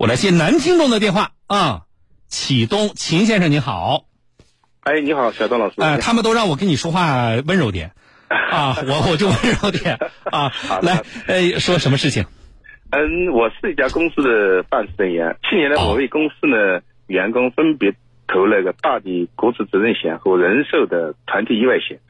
我来接男听众的电话啊，启东秦先生你好，哎，你好，小东老师。哎、他们都让我跟你说话温柔点啊，我我就温柔点啊，来，呃，说什么事情？嗯，我是一家公司的办事人员。去年呢，哦我为公司呢员工分别投了个大地国资责任险和人寿的团体意外险。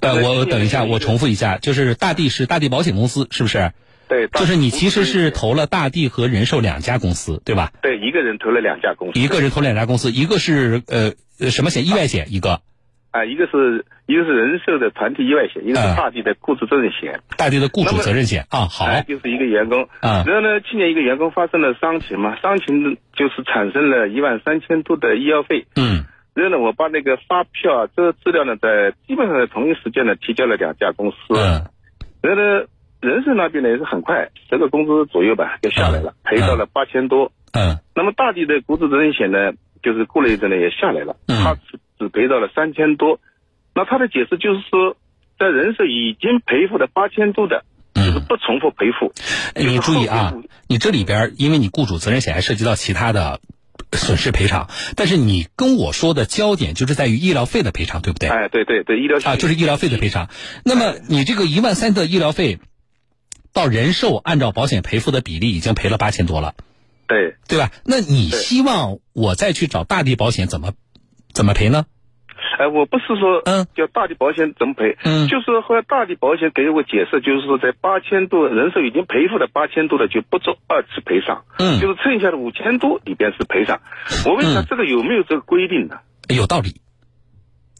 呃，我等一下，我重复一下，就是大地是大地保险公司，是不是？对，就是你其实是投投了大地和人寿两家公司，对吧？对一个人投了两家公司，一个人投两家公司，一个是呃呃什么险？意外险一个，啊，一个是一个是人寿的团体意外险，一个嗯是大地的雇主责任险。大地的雇主责任险啊，好，哎就是一个员工。啊然后呢，去年一个员工发生了伤情嘛，伤情就是产生了一万三千多的医药费。嗯然后呢，我把那个发票啊，这个资料呢，在基本上在同一时间呢提交了两家公司。嗯然后呢，人寿那边呢也是很快，十个工资左右吧就下来了，赔到了八千多。嗯那么大地的雇主责任险呢，就是过了一阵呢也下来了，嗯他只只赔到了三千多。那他的解释就是说，在人寿已经赔付的八千多的，就是嗯，不重复赔付。哎你注意啊你这里边因为你雇主责任险还涉及到其他的损失赔偿，但是你跟我说的焦点就是在于医疗费的赔偿，对不对？哎，对对对，医疗啊，就是医疗费的赔偿。那么你这个一万三的医疗费，到人寿按照保险赔付的比例已经赔了八千多了，对。对吧？那你希望我再去找大地保险怎么怎么赔呢？哎，我不是说嗯叫大地保险怎么赔，嗯就是后来大地保险给我解释，就是说在八千多人寿已经赔付的八千多的就不做二次赔偿，嗯就是剩下的五千多里边是赔偿。我问一下嗯这个有没有这个规定呢？有道理，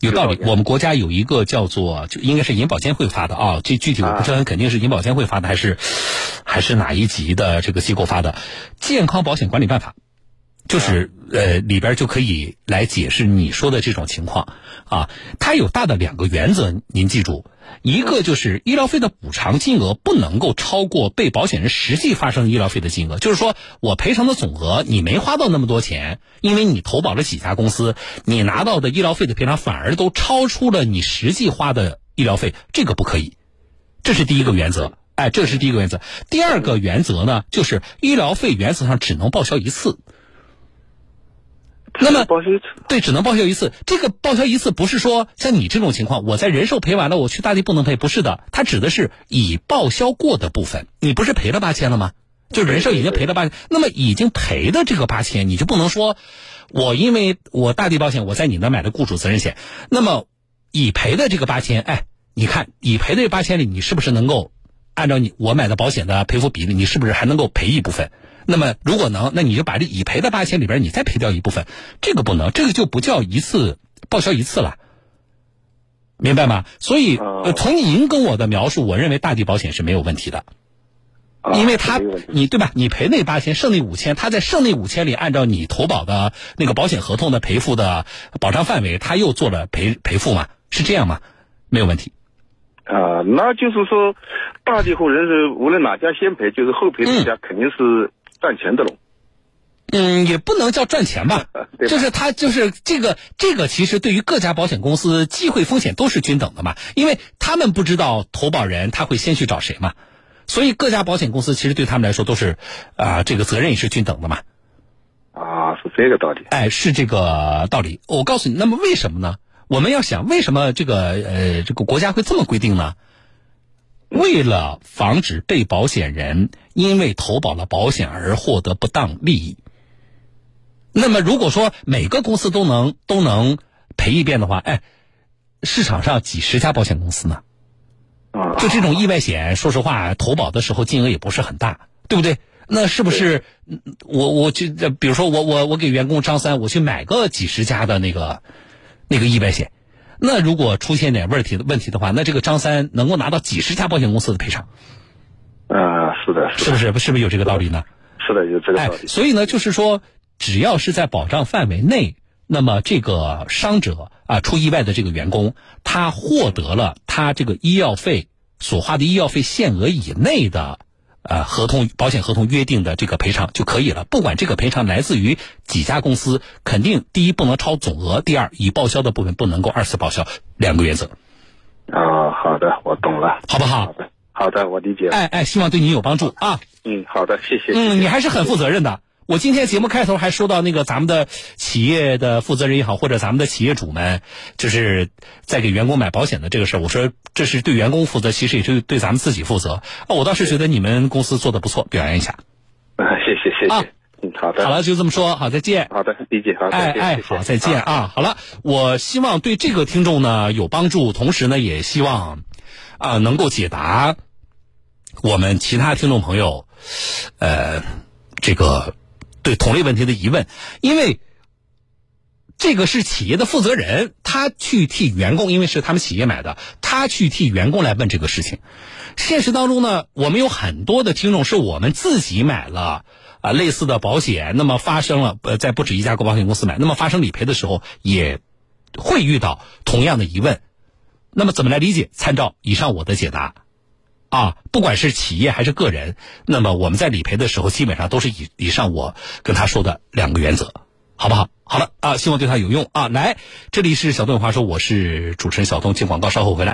有道理。我们国家有一个叫做，就应该是银保监会发的啊，这具体我不知道肯定是银保监会发的，还是还是哪一级的这个机构发的《健康保险管理办法》，就是呃里边就可以来解释你说的这种情况啊。它有大的两个原则，您记住。一个就是医疗费的补偿金额不能够超过被保险人实际发生医疗费的金额，就是说我赔偿的总额你没花到那么多钱，因为你投保了几家公司，你拿到的医疗费的赔偿反而都超出了你实际花的医疗费，这个不可以，这是第一个原则。哎，这是第一个原则。第二个原则呢，就是医疗费原则上只能报销一次。那么保险对，只能报销一次。这个报销一次不是说像你这种情况，我在人寿赔完了，我去大地不能赔，不是的，它指的是已报销过的部分。你不是赔了八千了吗？就人寿已经赔了八千，那么已经赔的这个八千，你就不能说，我因为我大地保险我在你那买的雇主责任险，那么已赔的这个八千，哎，你看已赔的这八千里，你是不是能够按照你我买的保险的赔付比例，你是不是还能够赔一部分？那么如果能，那你就把这已赔的八千里边你再赔掉一部分，这个不能，这个就不叫一次报销一次了，明白吗？所以，从您跟我的描述，我认为大地保险是没有问题的，啊因为他你对吧？你赔那八千，剩那五千，他在剩那五千里，按照你投保的那个保险合同的赔付的保障范围，他又做了赔赔付嘛？是这样吗？没有问题。啊，那就是说，大地和人寿无论哪家先赔，就是后赔这家肯定是赚钱的喽。嗯，也不能叫赚钱吧，吧就是他就是这个这个，其实对于各家保险公司机会风险都是均等的嘛，因为他们不知道投保人他会先去找谁嘛，所以各家保险公司其实对他们来说都是啊、这个责任也是均等的嘛，啊，是这个道理。哎，是这个道理。我告诉你，那么为什么呢？我们要想为什么这个呃这个国家会这么规定呢？为了防止被保险人因为投保了保险而获得不当利益。那么如果说每个公司都能都能赔一遍的话，哎，市场上几十家保险公司呢？啊，就这种意外险，说实话，投保的时候金额也不是很大，对不对？那是不是嗯我我就呃比如说我我我给员工张三，我去买个几十家的那个那个意外险，那如果出现点问题的问题的话，那这个张三能够拿到几十家保险公司的赔偿，啊，是的，是不是？是不是有这个道理呢？是的，有这个哎道理。，哎所以呢，就是说，只要是在保障范围内，那么这个伤者啊出意外的这个员工，他获得了他这个医药费所花的医药费限额以内的。呃，合同保险合同约定的这个赔偿就可以了，不管这个赔偿来自于几家公司，肯定第一不能超总额，第二已报销的部分不能够二次报销，两个原则，啊，好的，我懂了。好不好？好的，好的，我理解了。哎哎，希望对你有帮助啊。嗯，好的，谢谢。嗯，你还是很负责任的，我今天节目开头还说到那个咱们的企业的负责人也好，或者咱们的企业主们，就是在给员工买保险的这个事儿，我说这是对员工负责，其实也是对咱们自己负责。啊，我倒是觉得你们公司做的不错，表扬一下。啊，谢谢谢谢。啊嗯，好的。好了，就这么说，好，再见。好的，理解，好，再见。哎哎，谢谢好，再见。啊！好了，我希望对这个听众呢有帮助，同时呢也希望啊、能够解答我们其他听众朋友呃这个对同类问题的疑问，因为这个是企业的负责人，他去替员工，因为是他们企业买的，他去替员工来问这个事情。现实当中呢，我们有很多的听众是我们自己买了啊类似的保险，那么发生了呃在不止一家保险公司买，那么发生理赔的时候也会遇到同样的疑问。那么怎么来理解？参照以上我的解答，啊，不管是企业还是个人，那么我们在理赔的时候，基本上都是以以上我跟他说的两个原则，好不好？好了啊，希望对他有用啊。来，这里是小东有话说，我是主持人小东，进广告，稍后回来。